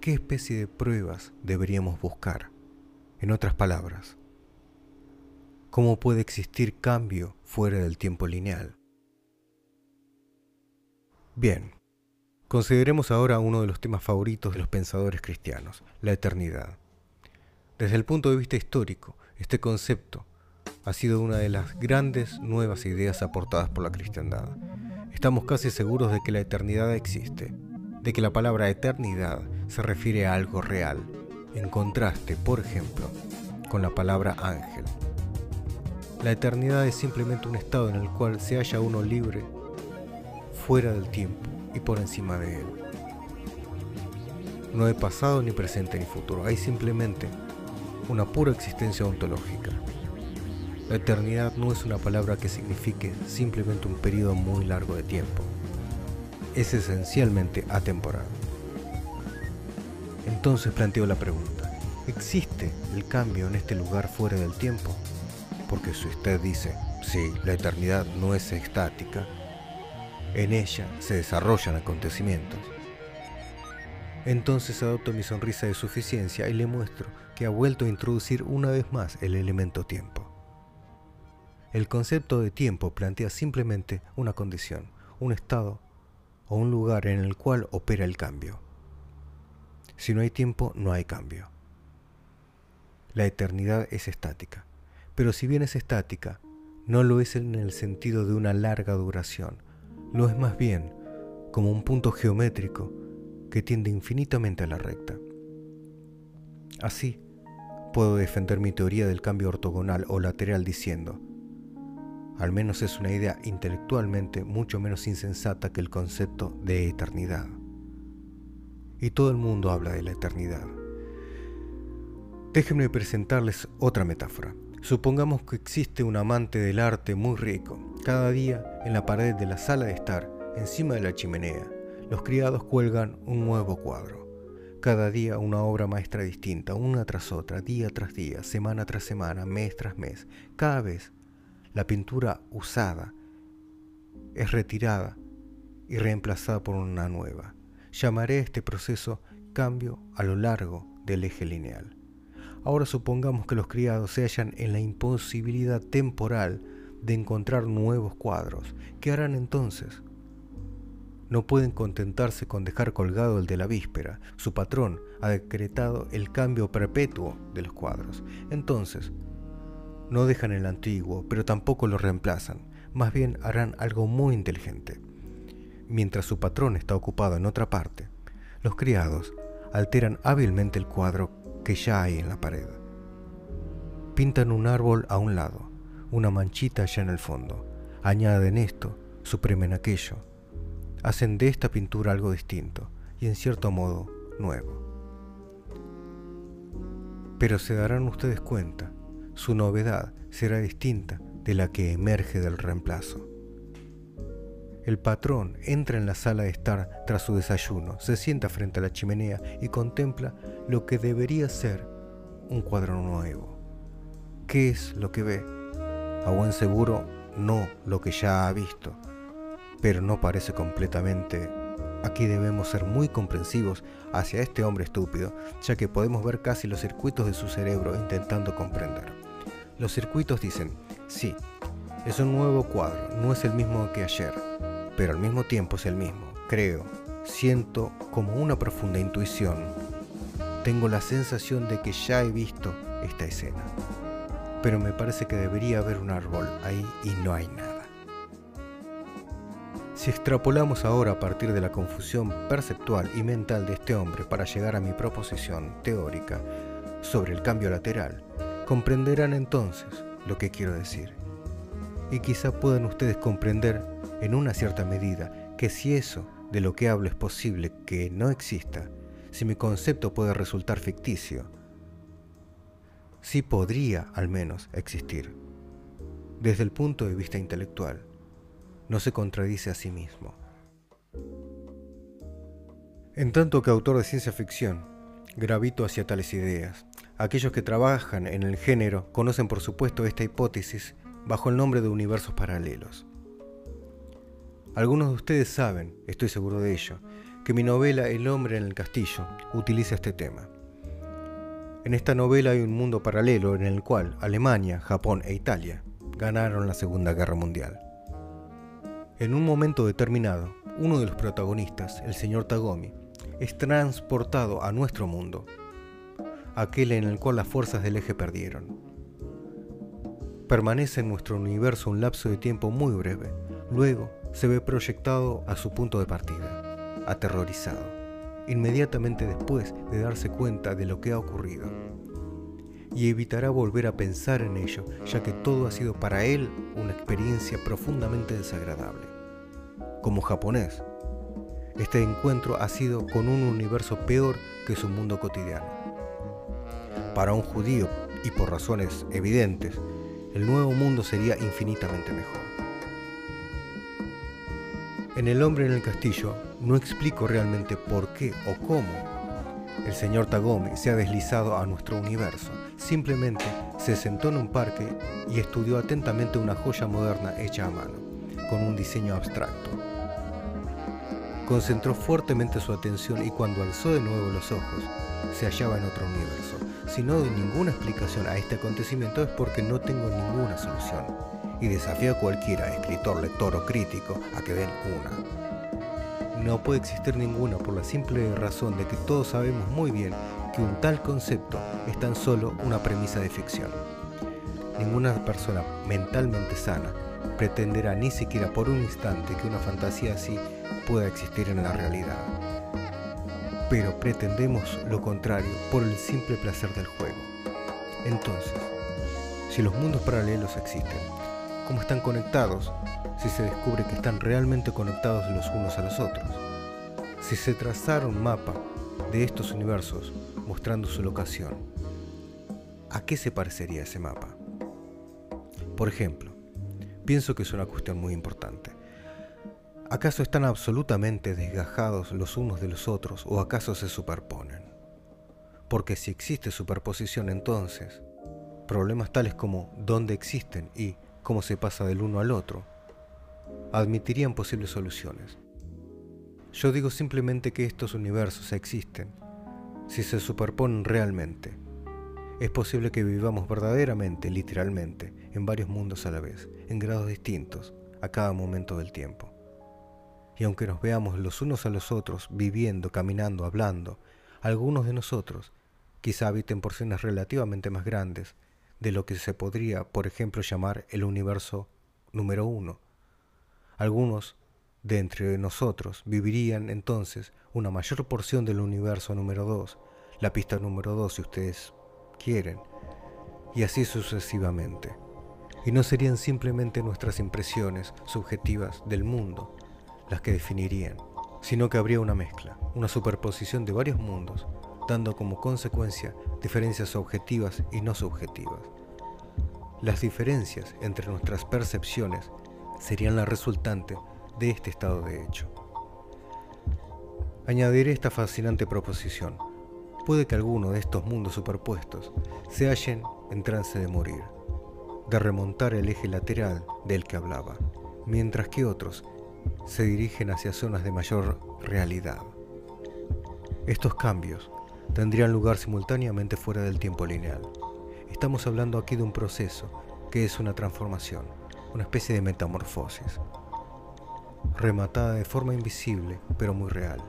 ¿qué especie de pruebas deberíamos buscar? En otras palabras, ¿cómo puede existir cambio fuera del tiempo lineal? Bien, consideremos ahora uno de los temas favoritos de los pensadores cristianos, la eternidad. Desde el punto de vista histórico, este concepto ha sido una de las grandes nuevas ideas aportadas por la cristiandad. Estamos casi seguros de que la eternidad existe, de que la palabra eternidad se refiere a algo real, en contraste, por ejemplo, con la palabra ángel. La eternidad es simplemente un estado en el cual se halla uno libre, fuera del tiempo y por encima de él. No hay pasado ni presente ni futuro, hay simplemente una pura existencia ontológica. La eternidad no es una palabra que signifique simplemente un periodo muy largo de tiempo. Es esencialmente atemporal. Entonces planteo la pregunta, ¿existe el cambio en este lugar fuera del tiempo? Porque si usted dice, sí, la eternidad no es estática, en ella se desarrollan acontecimientos. Entonces adopto mi sonrisa de suficiencia y le muestro que ha vuelto a introducir una vez más el elemento tiempo. El concepto de tiempo plantea simplemente una condición, un estado o un lugar en el cual opera el cambio. Si no hay tiempo, no hay cambio. La eternidad es estática, pero si bien es estática, no lo es en el sentido de una larga duración, lo es más bien como un punto geométrico que tiende infinitamente a la recta. Así, puedo defender mi teoría del cambio ortogonal o lateral diciendo, al menos es una idea intelectualmente mucho menos insensata que el concepto de eternidad. Y todo el mundo habla de la eternidad. Déjenme presentarles otra metáfora. Supongamos que existe un amante del arte muy rico. Cada día, en la pared de la sala de estar, encima de la chimenea, los criados cuelgan un nuevo cuadro. Cada día una obra maestra distinta, una tras otra, día tras día, semana tras semana, mes tras mes. Cada vez la pintura usada es retirada y reemplazada por una nueva. Llamaré este proceso cambio a lo largo del eje lineal. Ahora supongamos que los criados se hallan en la imposibilidad temporal de encontrar nuevos cuadros. ¿Qué harán entonces? No pueden contentarse con dejar colgado el de la víspera. Su patrón ha decretado el cambio perpetuo de los cuadros. Entonces, no dejan el antiguo, pero tampoco lo reemplazan. Más bien harán algo muy inteligente. Mientras su patrón está ocupado en otra parte, los criados alteran hábilmente el cuadro que ya hay en la pared. Pintan un árbol a un lado, una manchita allá en el fondo, añaden esto, suprimen aquello, hacen de esta pintura algo distinto y en cierto modo nuevo. Pero se darán ustedes cuenta su novedad será distinta de la que emerge del reemplazo. El patrón entra en la sala de estar tras su desayuno, se sienta frente a la chimenea y contempla lo que debería ser un cuadro nuevo. ¿Qué es lo que ve? A buen seguro, no lo que ya ha visto, pero no parece completamente Aquí debemos ser muy comprensivos hacia este hombre estúpido, ya que podemos ver casi los circuitos de su cerebro intentando comprender. Los circuitos dicen, sí, es un nuevo cuadro, no es el mismo que ayer, pero al mismo tiempo es el mismo. Creo, siento como una profunda intuición. Tengo la sensación de que ya he visto esta escena. Pero me parece que debería haber un árbol ahí y no hay nada. Si extrapolamos ahora a partir de la confusión perceptual y mental de este hombre para llegar a mi proposición teórica sobre el cambio lateral, comprenderán entonces lo que quiero decir. Y quizá puedan ustedes comprender en una cierta medida que si eso de lo que hablo es posible que no exista, si mi concepto puede resultar ficticio, sí podría al menos existir. Desde el punto de vista intelectual, no se contradice a sí mismo. En tanto que autor de ciencia ficción, gravito hacia tales ideas. Aquellos que trabajan en el género conocen por supuesto esta hipótesis bajo el nombre de universos paralelos. Algunos de ustedes saben, estoy seguro de ello, que mi novela El hombre en el castillo utiliza este tema. En esta novela hay un mundo paralelo en el cual Alemania, Japón e Italia ganaron la Segunda Guerra Mundial. En un momento determinado, uno de los protagonistas, el señor Tagomi, es transportado a nuestro mundo, aquel en el cual las fuerzas del eje perdieron. Permanece en nuestro universo un lapso de tiempo muy breve, luego se ve proyectado a su punto de partida, aterrorizado, inmediatamente después de darse cuenta de lo que ha ocurrido. Y evitará volver a pensar en ello, ya que todo ha sido para él una experiencia profundamente desagradable. Como japonés, este encuentro ha sido con un universo peor que su mundo cotidiano. Para un judío, y por razones evidentes, el nuevo mundo sería infinitamente mejor. En El hombre en el castillo no explico realmente por qué o cómo el señor Tagomi se ha deslizado a nuestro universo. Simplemente se sentó en un parque y estudió atentamente una joya moderna hecha a mano, con un diseño abstracto. Concentró fuertemente su atención y cuando alzó de nuevo los ojos, se hallaba en otro universo. Si no doy ninguna explicación a este acontecimiento es porque no tengo ninguna solución y desafío a cualquiera, escritor, lector o crítico, a que den una. No puede existir ninguna por la simple razón de que todos sabemos muy bien que un tal concepto es tan solo una premisa de ficción. Ninguna persona mentalmente sana pretenderá ni siquiera por un instante que una fantasía así pueda existir en la realidad. Pero pretendemos lo contrario por el simple placer del juego. Entonces, si los mundos paralelos existen, cómo están conectados si se descubre que están realmente conectados los unos a los otros. Si se trazara un mapa de estos universos mostrando su locación, ¿a qué se parecería ese mapa? Por ejemplo, pienso que es una cuestión muy importante. ¿Acaso están absolutamente desgajados los unos de los otros o acaso se superponen? Porque si existe superposición entonces, problemas tales como dónde existen y cómo se pasa del uno al otro, admitirían posibles soluciones. Yo digo simplemente que estos universos existen si se superponen realmente. Es posible que vivamos verdaderamente, literalmente, en varios mundos a la vez, en grados distintos, a cada momento del tiempo. Y aunque nos veamos los unos a los otros, viviendo, caminando, hablando, algunos de nosotros quizá habiten porciones relativamente más grandes de lo que se podría, por ejemplo, llamar el universo número uno. Algunos de entre nosotros vivirían entonces una mayor porción del universo número dos, la pista número dos si ustedes quieren, y así sucesivamente. Y no serían simplemente nuestras impresiones subjetivas del mundo las que definirían, sino que habría una mezcla, una superposición de varios mundos dando como consecuencia diferencias objetivas y no subjetivas. Las diferencias entre nuestras percepciones serían la resultante de este estado de hecho. Añadiré esta fascinante proposición. Puede que alguno de estos mundos superpuestos se hallen en trance de morir, de remontar el eje lateral del que hablaba, mientras que otros se dirigen hacia zonas de mayor realidad. Estos cambios tendrían lugar simultáneamente fuera del tiempo lineal. Estamos hablando aquí de un proceso que es una transformación, una especie de metamorfosis, rematada de forma invisible pero muy real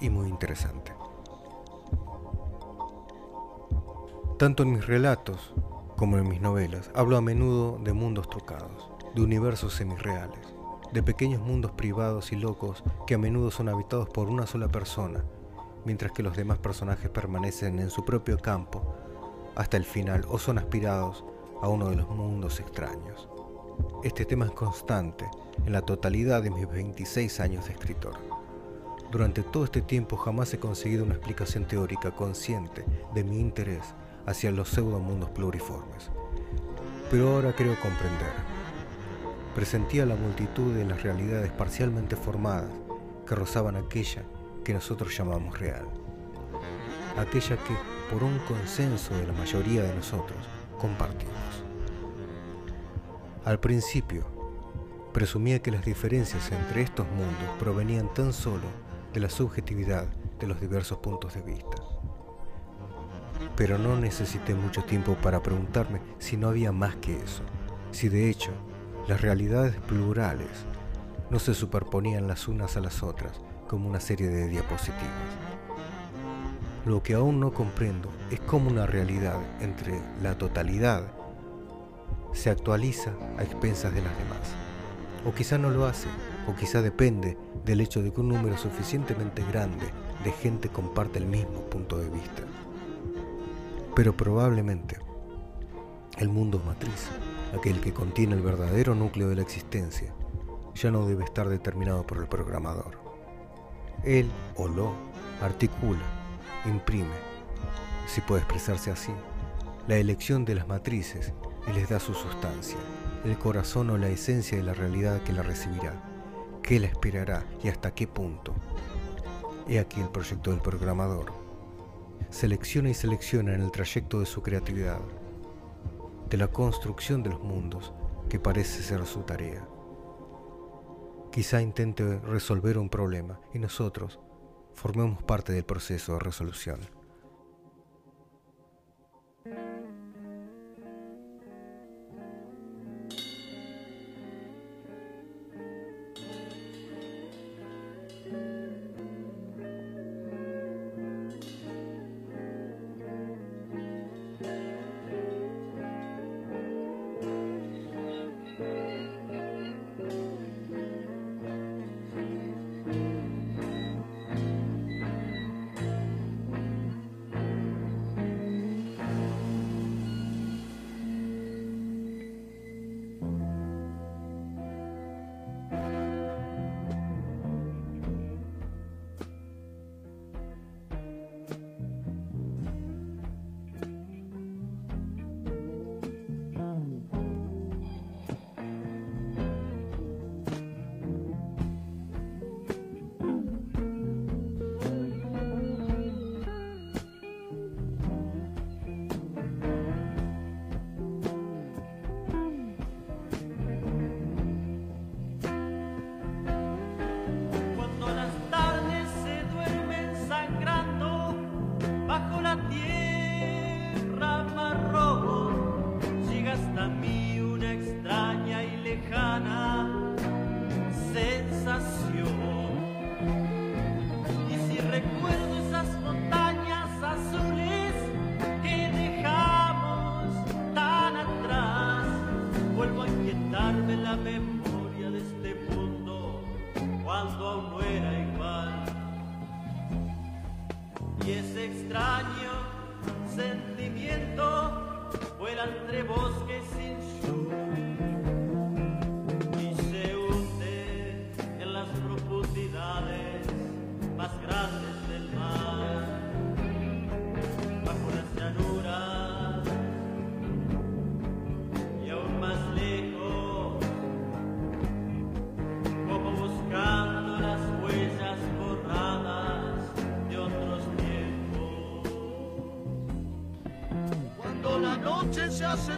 y muy interesante. Tanto en mis relatos como en mis novelas hablo a menudo de mundos tocados, de universos semirreales, de pequeños mundos privados y locos que a menudo son habitados por una sola persona, mientras que los demás personajes permanecen en su propio campo hasta el final o son aspirados a uno de los mundos extraños. Este tema es constante en la totalidad de mis 26 años de escritor. Durante todo este tiempo jamás he conseguido una explicación teórica consciente de mi interés hacia los pseudomundos pluriformes. Pero ahora creo comprender. Presentía la multitud de las realidades parcialmente formadas que rozaban aquella que nosotros llamamos real. Aquella que, por un consenso de la mayoría de nosotros, compartimos. Al principio, presumía que las diferencias entre estos mundos provenían tan solo de la subjetividad de los diversos puntos de vista. Pero no necesité mucho tiempo para preguntarme si no había más que eso, si de hecho las realidades plurales no se superponían las unas a las otras como una serie de diapositivas. Lo que aún no comprendo es cómo una realidad entre la totalidad se actualiza a expensas de las demás. O quizá no lo hace, o quizá depende del hecho de que un número suficientemente grande de gente comparte el mismo punto de vista. Pero probablemente el mundo matriz, aquel que contiene el verdadero núcleo de la existencia, ya no debe estar determinado por el programador. Él o lo articula, imprime, si puede expresarse así, la elección de las matrices y les da su sustancia, el corazón o la esencia de la realidad que la recibirá, qué la esperará y hasta qué punto. He aquí el proyecto del programador. Selecciona y selecciona en el trayecto de su creatividad, de la construcción de los mundos, que parece ser su tarea. Quizá intente resolver un problema y nosotros formemos parte del proceso de resolución.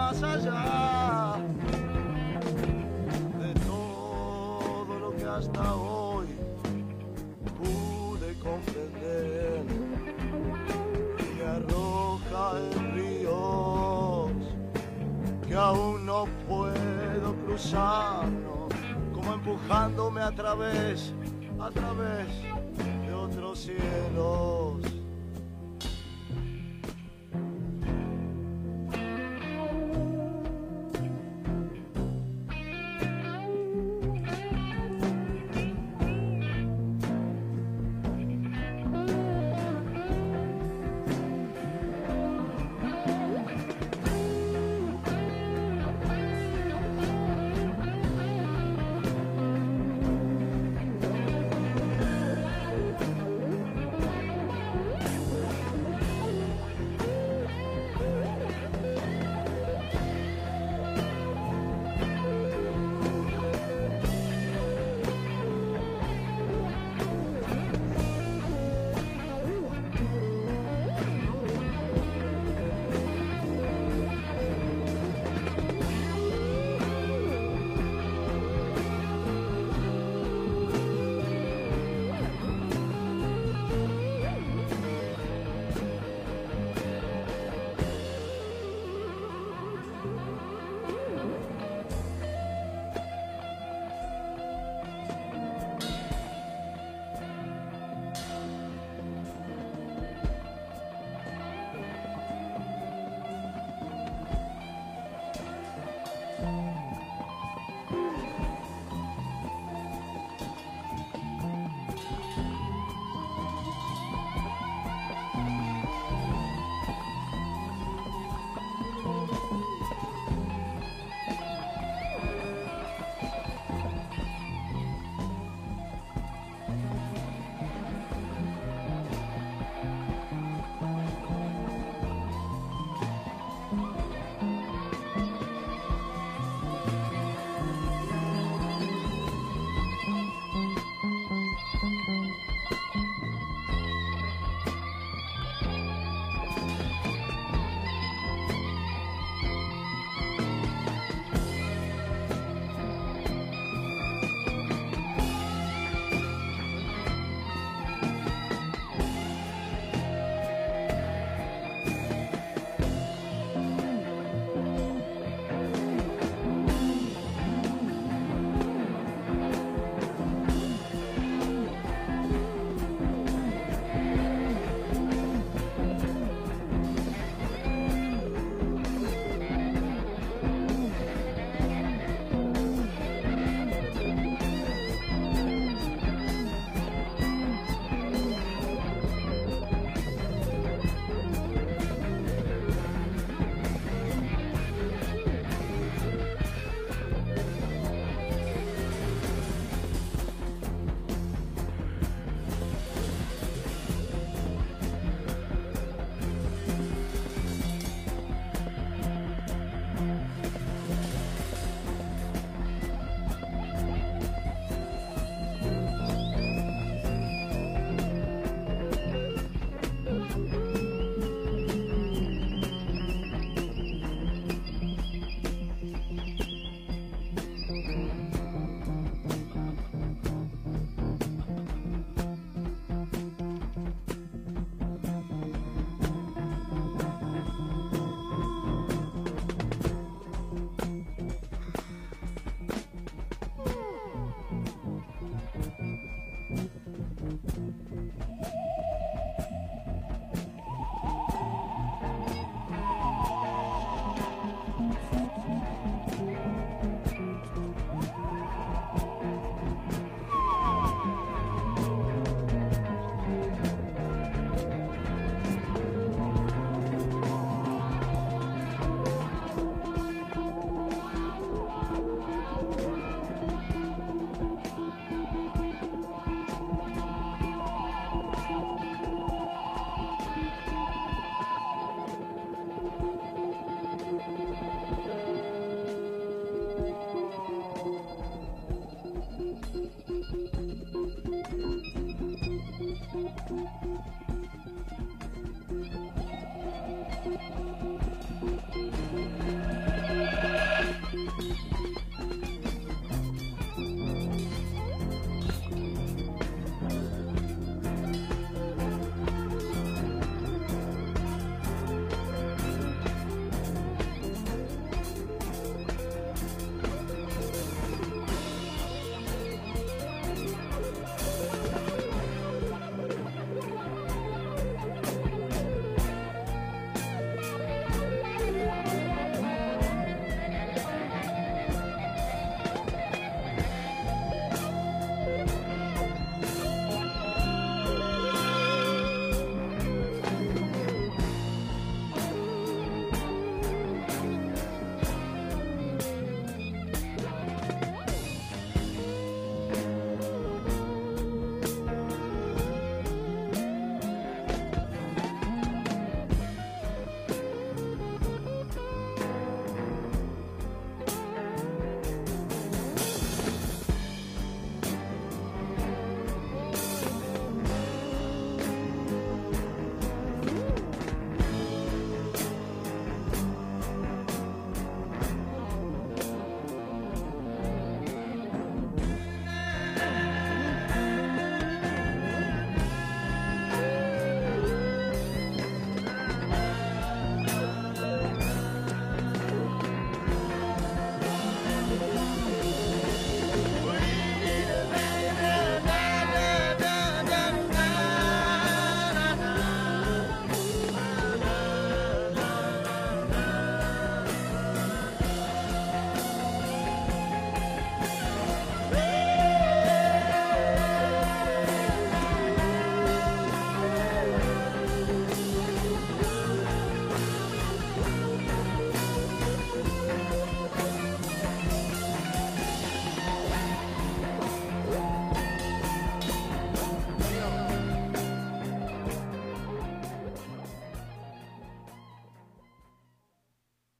más allá de todo lo que hasta hoy pude comprender. Me arroja en ríos que aún no puedo cruzar, como empujándome a través, a través de otros cielos.